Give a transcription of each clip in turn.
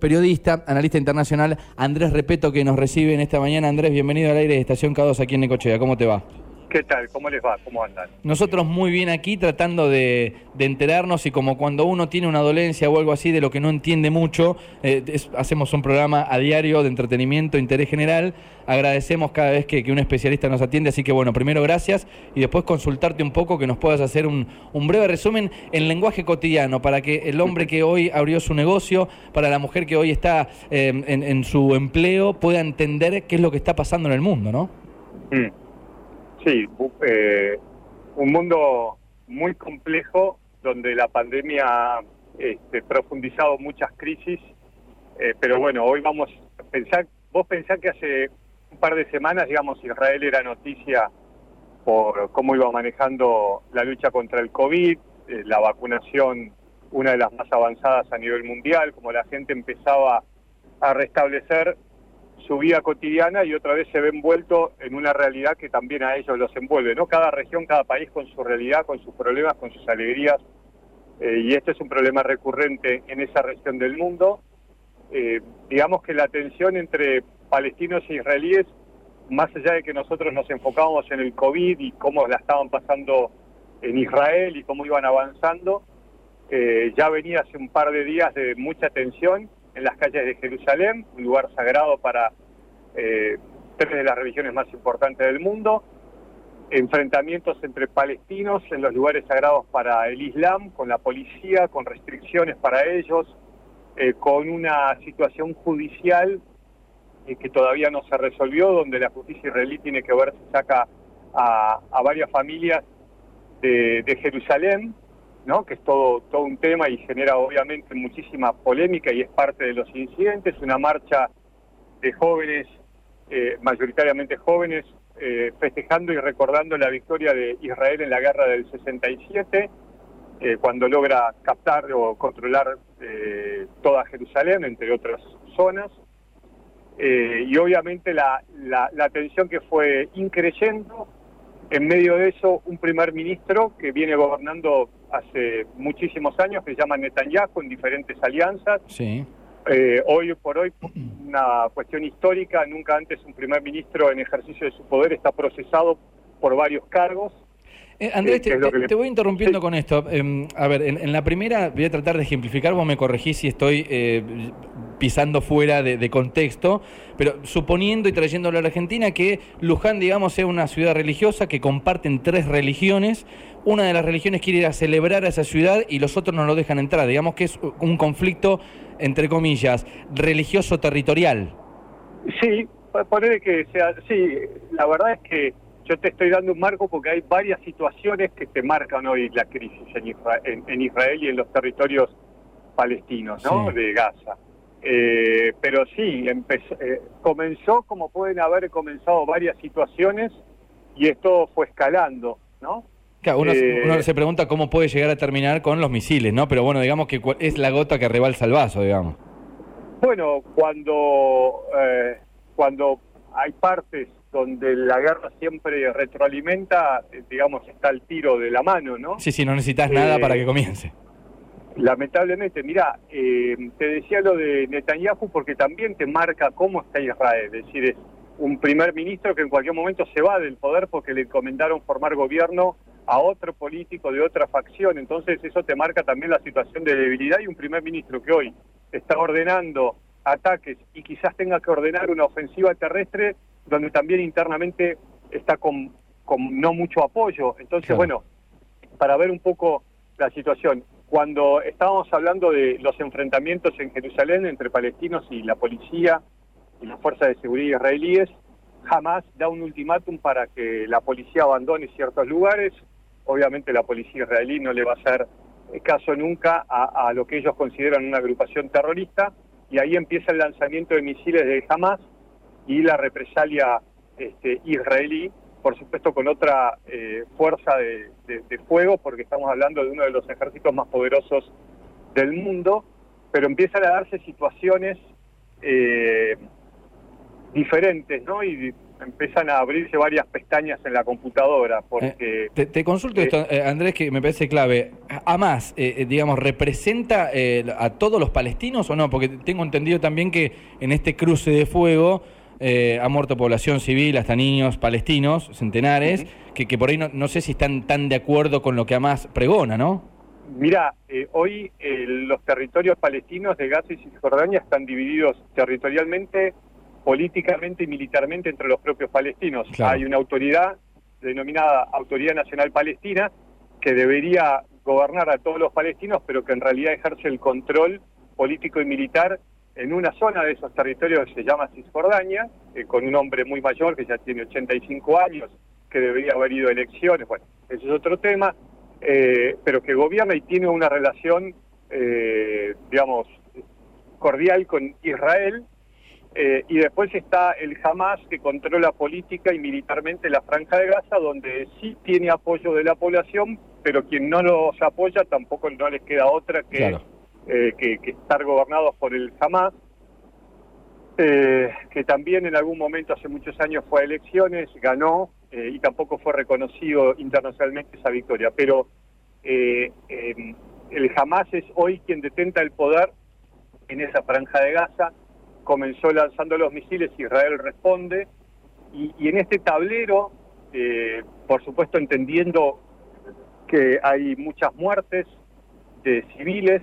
periodista, analista internacional, Andrés Repeto, que nos recibe en esta mañana. Andrés, bienvenido al aire de Estación K2 aquí en Necochea. ¿Cómo te va? ¿Qué tal? ¿Cómo les va? ¿Cómo andan? Nosotros muy bien aquí tratando de, enterarnos y como cuando uno tiene una dolencia o algo así de lo que no entiende mucho, eh, hacemos un programa a diario de entretenimiento, interés general. Agradecemos cada vez que, un especialista nos atiende, así que bueno, primero gracias y después consultarte un poco que nos puedas hacer un, breve resumen en lenguaje cotidiano para que el hombre que hoy abrió su negocio, para la mujer que hoy está eh, en, su empleo, pueda entender qué es lo que está pasando en el mundo, ¿no? Mm. Sí, eh, un mundo muy complejo donde la pandemia ha este, profundizado muchas crisis, eh, pero bueno, hoy vamos a pensar, vos pensás que hace un par de semanas, digamos, Israel era noticia por cómo iba manejando la lucha contra el COVID, eh, la vacunación una de las más avanzadas a nivel mundial, como la gente empezaba a restablecer su vida cotidiana y otra vez se ve envuelto en una realidad que también a ellos los envuelve, ¿no? Cada región, cada país con su realidad, con sus problemas, con sus alegrías, eh, y este es un problema recurrente en esa región del mundo. Eh, digamos que la tensión entre palestinos e israelíes, más allá de que nosotros nos enfocábamos en el COVID y cómo la estaban pasando en Israel y cómo iban avanzando, eh, ya venía hace un par de días de mucha tensión en las calles de Jerusalén, un lugar sagrado para eh, tres de las religiones más importantes del mundo, enfrentamientos entre palestinos en los lugares sagrados para el Islam, con la policía, con restricciones para ellos, eh, con una situación judicial eh, que todavía no se resolvió, donde la justicia israelí tiene que ver si saca a, varias familias de, de Jerusalén, ¿no? que es todo, todo un tema y genera obviamente muchísima polémica y es parte de los incidentes, una marcha de jóvenes, eh, mayoritariamente jóvenes, eh, festejando y recordando la victoria de Israel en la guerra del 67, eh, cuando logra captar o controlar toda Jerusalén, entre otras zonas. y obviamente la, la, la tensión que fue increyendo, en medio de eso un primer ministro que viene gobernando hace muchísimos años, que se llama Netanyahu en diferentes alianzas. Sí. Eh, hoy por hoy, una cuestión histórica, nunca antes un primer ministro en ejercicio de su poder está procesado por varios cargos. Eh, Andrés, eh, te, voy interrumpiendo con esto. Em, a ver, en, la primera voy a tratar de ejemplificar, vos me corregís si estoy pisando fuera de, contexto, pero suponiendo y trayéndolo a la Argentina que Luján, digamos, sea una ciudad religiosa que comparten tres religiones, una de las religiones quiere ir a celebrar a esa ciudad y los otros no lo dejan entrar, digamos que es un conflicto, entre comillas, religioso-territorial. Sí, poner que sea, sí, la verdad es que yo te estoy dando un marco porque hay varias situaciones que te marcan hoy la crisis en Israel, y en los territorios palestinos, ¿no? De Gaza. Eh, pero sí, eh, comenzó como pueden haber comenzado varias situaciones y esto fue escalando, ¿no? Claro, uno, eh, se pregunta cómo puede llegar a terminar con los misiles, ¿no? Pero bueno, digamos que es la gota que rebalsa el vaso, digamos. Bueno, cuando, cuando hay partes donde la guerra siempre retroalimenta, digamos, está el tiro de la mano, ¿no? Sí, sí, no necesitas nada para que comience. Lamentablemente, mira, eh, te decía lo de Netanyahu porque también te marca cómo está Israel, es decir, es un primer ministro que en cualquier momento se va del poder porque le encomendaron formar gobierno a otro político de otra facción, entonces eso te marca también la situación de debilidad y un primer ministro que hoy está ordenando ataques y quizás tenga que ordenar una ofensiva terrestre donde también internamente está con, no mucho apoyo. Entonces, bueno, para ver un poco la situación cuando estábamos hablando de los enfrentamientos en Jerusalén entre palestinos y la policía y las fuerzas de seguridad israelíes, jamás da un ultimátum para que la policía abandone ciertos lugares. Obviamente la policía israelí no le va a hacer caso nunca a, lo que ellos consideran una agrupación terrorista y ahí empieza el lanzamiento de misiles de Hamas y la represalia este, israelí por supuesto con otra eh, fuerza de, fuego, porque estamos hablando de uno de los ejércitos más poderosos del mundo, pero empiezan a darse situaciones eh, diferentes, ¿no? Y empiezan a abrirse varias pestañas en la computadora. porque te, consulto esto, Andrés, que me parece clave. Hamas, digamos, ¿representa a todos los palestinos o no? Porque tengo entendido también que en este cruce de fuego ha muerto población civil, hasta niños palestinos, centenares, que, que, por ahí no, no sé si están tan de acuerdo con lo que Hamas pregona, ¿no? Mira, eh, hoy eh, los territorios palestinos de Gaza y Cisjordania están divididos territorialmente, políticamente y militarmente entre los propios palestinos. Hay una autoridad denominada Autoridad Nacional Palestina que debería gobernar a todos los palestinos, pero que en realidad ejerce el control político y militar en una zona de esos territorios que se llama Cisjordania, eh, con un hombre muy mayor que ya tiene 85 años, que debería haber ido a elecciones. Bueno, ese es otro tema. Eh, pero que gobierna y tiene una relación, eh, digamos, cordial con Israel. Y después está el Hamas que controla política y militarmente la franja de Gaza, donde sí tiene apoyo de la población, pero quien no los apoya tampoco no les queda otra que, que, que, estar gobernados por el Hamas. que también en algún momento hace muchos años fue a elecciones, ganó, eh, y tampoco fue reconocido internacionalmente esa victoria. Pero eh, em, el Hamas es hoy quien detenta el poder en esa franja de Gaza. Comenzó lanzando los misiles, Israel responde, y, en este tablero, eh, por supuesto entendiendo que hay muchas muertes de civiles,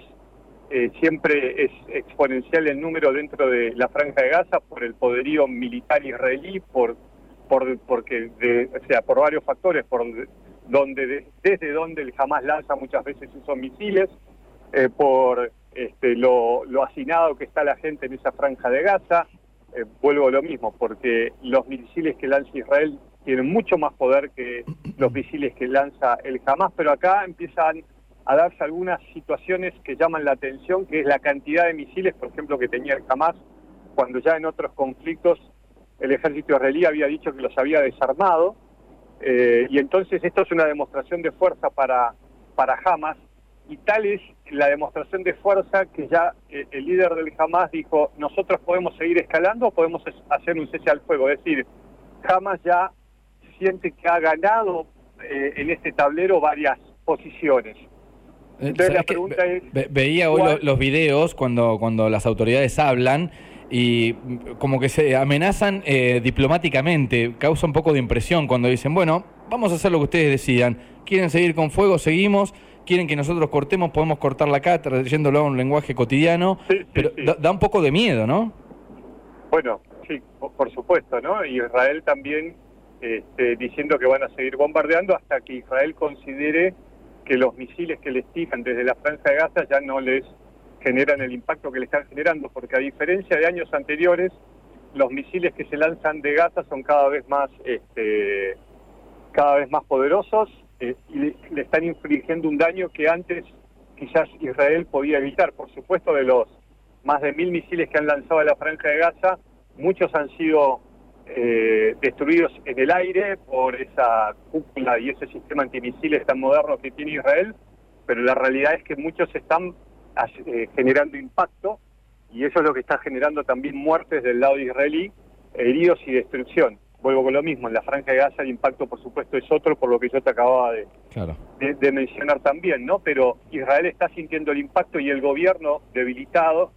siempre es exponencial el número dentro de la franja de Gaza por el poderío militar israelí, por por, porque de, o sea, por varios factores, por donde desde donde el Hamas lanza muchas veces esos misiles, eh, por este, lo, lo hacinado que está la gente en esa franja de Gaza, eh, vuelvo a lo mismo, porque los misiles que lanza Israel tienen mucho más poder que los misiles que lanza el Hamas, pero acá empiezan a darse algunas situaciones que llaman la atención, que es la cantidad de misiles, por ejemplo, que tenía el Hamas, cuando ya en otros conflictos el ejército israelí había dicho que los había desarmado, eh, y entonces esto es una demostración de fuerza para, para Hamas, y tal es la demostración de fuerza que ya eh, el líder del Hamas dijo, nosotros podemos seguir escalando o podemos hacer un cese al fuego, es decir, Hamas ya siente que ha ganado eh, en este tablero varias posiciones. Entonces la pregunta es... veía hoy los videos cuando, cuando las autoridades hablan y como que se amenazan eh, diplomáticamente. Causa un poco de impresión cuando dicen, bueno, vamos a hacer lo que ustedes decidan. ¿Quieren seguir con fuego? Seguimos. ¿Quieren que nosotros cortemos? Podemos cortar la cara, trayéndolo a un lenguaje cotidiano. pero Da, un poco de miedo, ¿no? Bueno, sí, por supuesto, ¿no? Y Israel también este, diciendo que van a seguir bombardeando hasta que Israel considere que los misiles que les tiran desde la franja de Gaza ya no les generan el impacto que le están generando, porque a diferencia de años anteriores, los misiles que se lanzan de Gaza son cada vez más, este, cada vez más poderosos eh, y le, están infligiendo un daño que antes quizás Israel podía evitar. Por supuesto, de los más de mil misiles que han lanzado a la franja de Gaza, muchos han sido eh, destruidos en el aire por esa cúpula y ese sistema antimisiles tan moderno que tiene Israel, pero la realidad es que muchos están eh, generando impacto y eso es lo que está generando también muertes del lado israelí, heridos y destrucción. Vuelvo con lo mismo, en la franja de Gaza el impacto por supuesto es otro por lo que yo te acababa de, de, mencionar también, ¿no? Pero Israel está sintiendo el impacto y el gobierno debilitado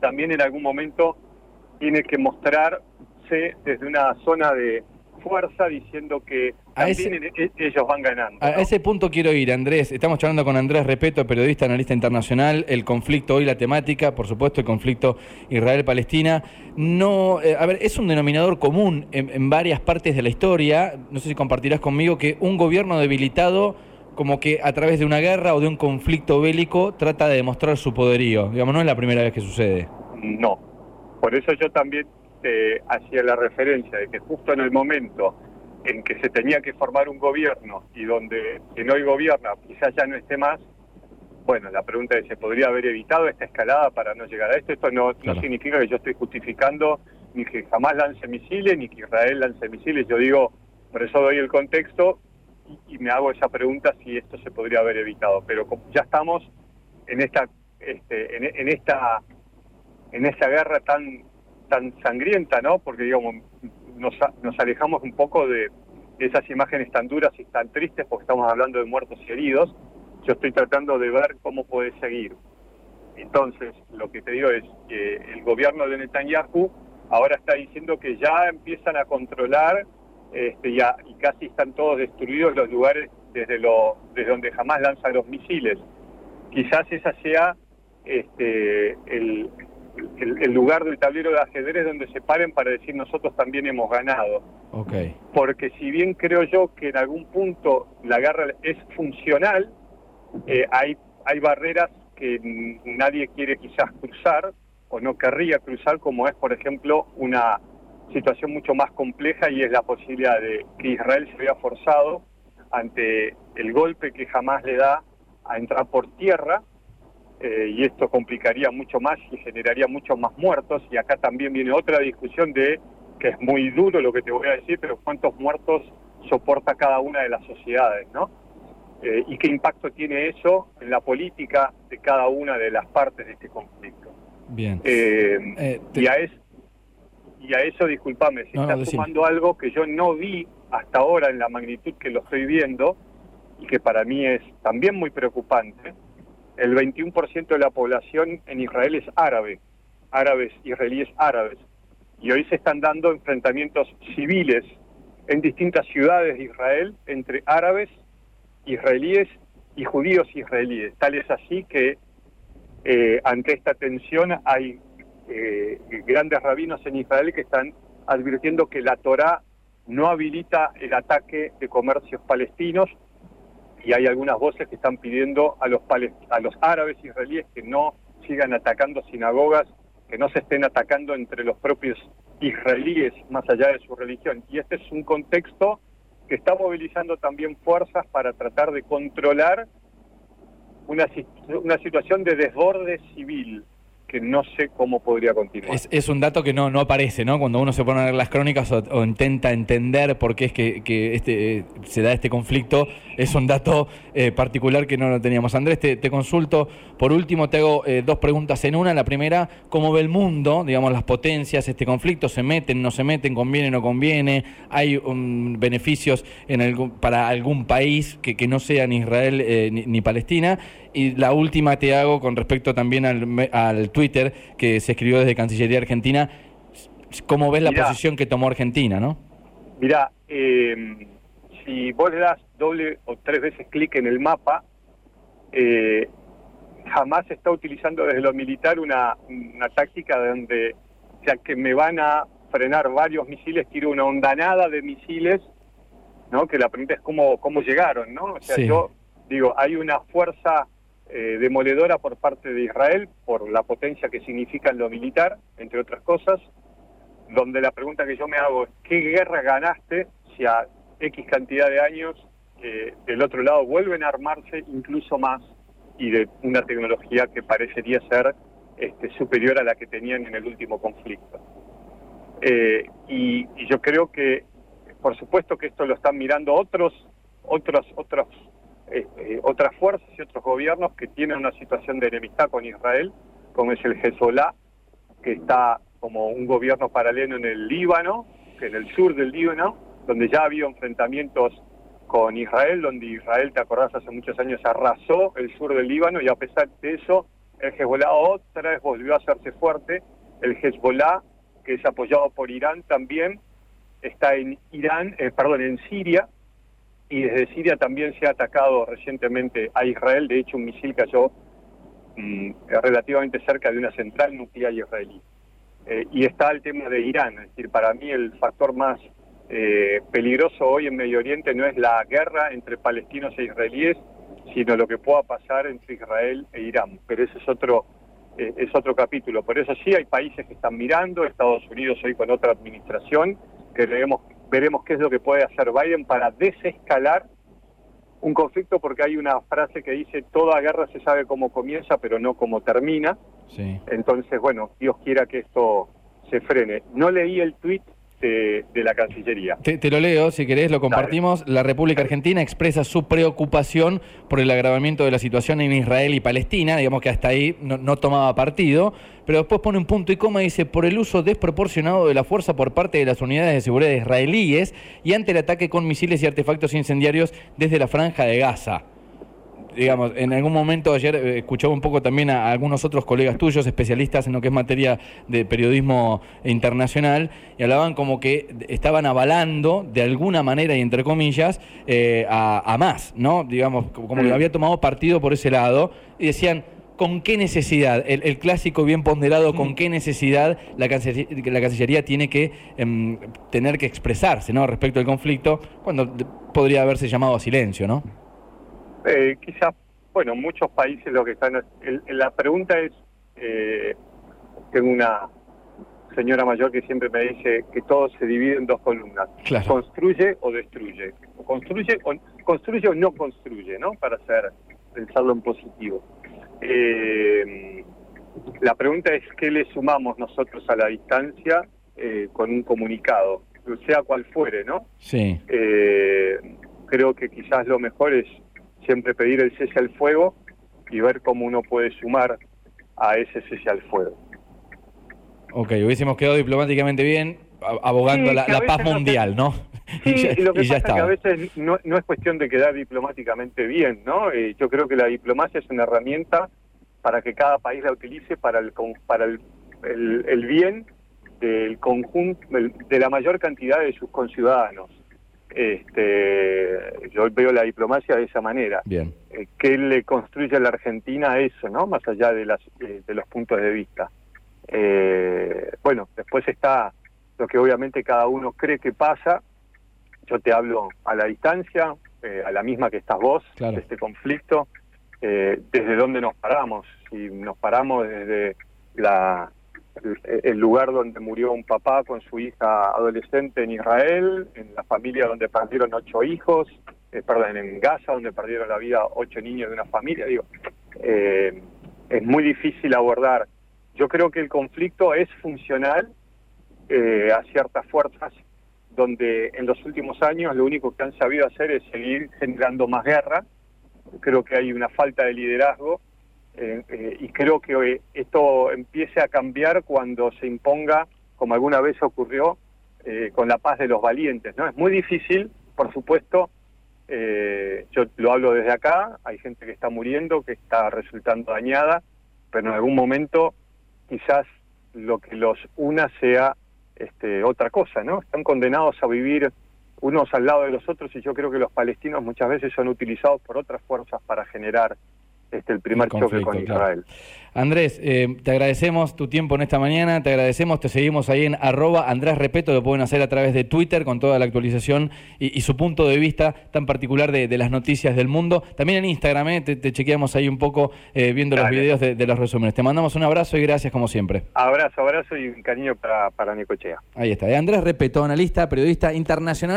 también en algún momento tiene que desde una zona de, fuerza diciendo que también e, ellos van ganando. A ese punto quiero ir, Andrés. Estamos charlando con Andrés Repeto, periodista, analista internacional. El conflicto hoy, la temática, por supuesto, el conflicto Israel-Palestina. No, eh, a ver, es un denominador común en, varias partes de la historia. No sé si compartirás conmigo que un gobierno debilitado como que a través de una guerra o de un conflicto bélico trata de demostrar su poderío. Digamos, no es la primera vez que sucede. No. Por eso yo también este, hacía la referencia de que justo en el momento en que se tenía que formar un gobierno y donde no hay gobierno quizás ya no esté más, bueno, la pregunta es, ¿se podría haber evitado esta escalada para no llegar a esto? Esto no, no significa que yo estoy justificando ni que jamás lance misiles, ni que Israel lance misiles. Yo digo, por eso doy el contexto y, me hago esa pregunta si esto se podría haber evitado. Pero ya estamos en esta, este, en, en esta, en esta guerra tan tan sangrienta, ¿no? Porque, digamos, nos, alejamos un poco de esas imágenes tan duras y tan tristes porque estamos hablando de muertos y heridos. Yo estoy tratando de ver cómo puede seguir. Entonces, lo que te digo es que el gobierno de Netanyahu ahora está diciendo que ya empiezan a controlar este, ya, y casi están todos destruidos los lugares desde donde jamás lanzan los misiles. Quizás esa sea este, el, el, lugar del tablero de ajedrez donde se paren para decir nosotros también hemos ganado. Okay. Porque si bien creo yo que en algún punto la guerra es funcional, eh, hay, hay barreras que nadie quiere quizás cruzar o no querría cruzar, como es, por ejemplo, una situación mucho más compleja y es la posibilidad de que Israel se vea forzado ante el golpe que jamás le da a entrar por tierra eh, y esto complicaría mucho más y generaría muchos más muertos y acá también viene otra discusión de que es muy duro lo que te voy a decir, pero cuántos muertos soporta cada una de las sociedades, ¿no? Eh, y qué impacto tiene eso en la política de cada una de las partes de este conflicto. Bien. Eh, y, a es, y a eso, discúlpame, si está sumando algo que yo no vi hasta ahora en la magnitud que lo estoy viendo y que para mí es también muy preocupante, el 21% de la población en Israel es árabe, árabes, israelíes árabes. Y hoy se están dando enfrentamientos civiles en distintas ciudades de Israel entre árabes, israelíes y judíos israelíes. Tal es así que eh, ante esta tensión hay eh, grandes rabinos en Israel que están advirtiendo que la Torá no habilita el ataque de comercios palestinos y hay algunas voces que están pidiendo a los, a los árabes israelíes que no sigan atacando sinagogas, que no se estén atacando entre los propios israelíes más allá de su religión. Y este es un contexto que está movilizando también fuerzas para tratar de controlar una, una situación de desborde civil que no sé cómo podría continuar. Es, un dato que no, no aparece, ¿no? Cuando uno se pone a leer las crónicas o, intenta entender por qué es que, que este, se da este conflicto, es un dato eh, particular que no lo teníamos. Andrés, te, consulto, por último te hago eh, dos preguntas en una. La primera, ¿cómo ve el mundo, digamos, las potencias, este conflicto? ¿Se meten, no se meten, conviene, no conviene? ¿Hay um, beneficios en el, para algún país que, que no sea ni Israel eh, ni Palestina? Y la última te hago con respecto también al, al Twitter que se escribió desde Cancillería Argentina. ¿Cómo ves la posición que tomó Argentina, no? Mira, em, si vos le das doble o tres veces clic en el mapa, eh, jamás se está utilizando desde lo militar una, una táctica donde, ya que me van a frenar varios misiles, tiro una ondanada de misiles, ¿no? Que la pregunta es cómo, cómo llegaron, ¿no? O sea, yo digo, hay una fuerza eh, demoledora por parte de Israel por la potencia que significa en lo militar, entre otras cosas, donde la pregunta que yo me hago es, ¿qué guerra ganaste si a X cantidad de años eh, del otro lado vuelven a armarse incluso más y de una tecnología que parecería ser este, superior a la que tenían en el último conflicto? Eh, y, y yo creo que, por supuesto que esto lo están mirando otros, otros, otros este, otras fuerzas y otros gobiernos que tienen una situación de enemistad con Israel, como es el Hezbollah, que está como un gobierno paralelo en el Líbano, que en el sur del Líbano, donde ya ha habido enfrentamientos con Israel, donde Israel, te acordás, hace muchos años arrasó el sur del Líbano y a pesar de eso, el Hezbollah otra vez volvió a hacerse fuerte. El Hezbollah, que es apoyado por Irán también, está en Irán, eh, perdón, en Siria, y desde Siria también se ha atacado recientemente a Israel. De hecho, un misil cayó mm, relativamente cerca de una central nuclear israelí. Eh, y está el tema de Irán. Es decir, para mí el factor más eh, peligroso hoy en Medio Oriente no es la guerra entre palestinos e israelíes, sino lo que pueda pasar entre Israel e Irán. Pero ese es otro eh, es otro capítulo. Por eso sí hay países que están mirando, Estados Unidos hoy con otra administración, que debemos veremos qué es lo que puede hacer Biden para desescalar un conflicto porque hay una frase que dice toda guerra se sabe cómo comienza pero no cómo termina. Entonces, bueno, Dios quiera que esto se frene. No leí el tuit de, la Cancillería. Te, lo leo, si querés, lo compartimos. La República Argentina expresa su preocupación por el agravamiento de la situación en Israel y Palestina, digamos que hasta ahí no, no tomaba partido, pero después pone un punto y coma y dice, por el uso desproporcionado de la fuerza por parte de las unidades de seguridad israelíes y ante el ataque con misiles y artefactos incendiarios desde la franja de Gaza digamos, en algún momento ayer eh, escuchaba un poco también a, algunos otros colegas tuyos, especialistas en lo que es materia de periodismo internacional, y hablaban como que estaban avalando de alguna manera y entre comillas eh, a, más, ¿no? Digamos, como que mm. había tomado partido por ese lado y decían, ¿con qué necesidad? El, clásico bien ponderado, ¿con mm. qué necesidad la Cancillería, la Cancillería tiene que em, tener que expresarse ¿no? respecto al conflicto cuando podría haberse llamado a silencio, ¿no? Eh, quizás, bueno, muchos países lo que están... la pregunta es, eh, tengo una señora mayor que siempre me dice que todo se divide en dos columnas, construye o destruye, construye o, construye o no construye, ¿no? Para hacer, pensarlo en positivo. Eh, la pregunta es qué le sumamos nosotros a la distancia eh, con un comunicado, sea cual fuere, ¿no? Sí. creo que quizás lo mejor es siempre pedir el cese al fuego y ver cómo uno puede sumar a ese cese al fuego. Ok, hubiésemos quedado diplomáticamente bien abogando la, paz mundial, ¿no? Sí, y, lo que pasa es que a veces no, es cuestión de quedar diplomáticamente bien, ¿no? Eh, yo creo que la diplomacia es una herramienta para que cada país la utilice para el para el, el bien del conjunto de la mayor cantidad de sus conciudadanos. Este, yo veo la diplomacia de esa manera. Bien. Eh, ¿Qué le construye a la Argentina eso, no? Más allá de, las, eh, de los puntos de vista. Eh, bueno, después está lo que obviamente cada uno cree que pasa. Yo te hablo a la distancia, a la misma que estás vos, de este conflicto. desde dónde nos paramos. Si nos paramos desde la el lugar donde murió un papá con su hija adolescente en Israel, en la familia donde perdieron ocho hijos, eh, perdón, en Gaza, donde perdieron la vida ocho niños de una familia. Digo, eh, es muy difícil abordar. Yo creo que el conflicto es funcional eh, a ciertas fuerzas donde en los últimos años lo único que han sabido hacer es seguir generando más guerra. Creo que hay una falta de liderazgo eh, eh, y creo que esto empiece a cambiar cuando se imponga, como alguna vez ocurrió, eh, con la paz de los valientes. ¿no? Es muy difícil, por supuesto, yo lo hablo desde acá, hay gente que está muriendo, que está resultando dañada, pero en algún momento quizás lo que los una sea este, otra cosa, ¿no? Están condenados a vivir unos al lado de los otros y yo creo que los palestinos muchas veces son utilizados por otras fuerzas para generar este, el primer choque con Israel. Andrés, eh, te agradecemos tu tiempo en esta mañana, te agradecemos, te seguimos ahí en arroba Andrés Repeto, lo pueden hacer a través de Twitter con toda la actualización y, su punto de vista tan particular de, las noticias del mundo. También en Instagram, eh, te, chequeamos ahí un poco eh, viendo los videos de, los resúmenes. Te mandamos un abrazo y gracias como siempre. Abrazo, abrazo y un cariño para, para Nicochea. Ahí está, Andrés Repeto, analista, periodista internacional.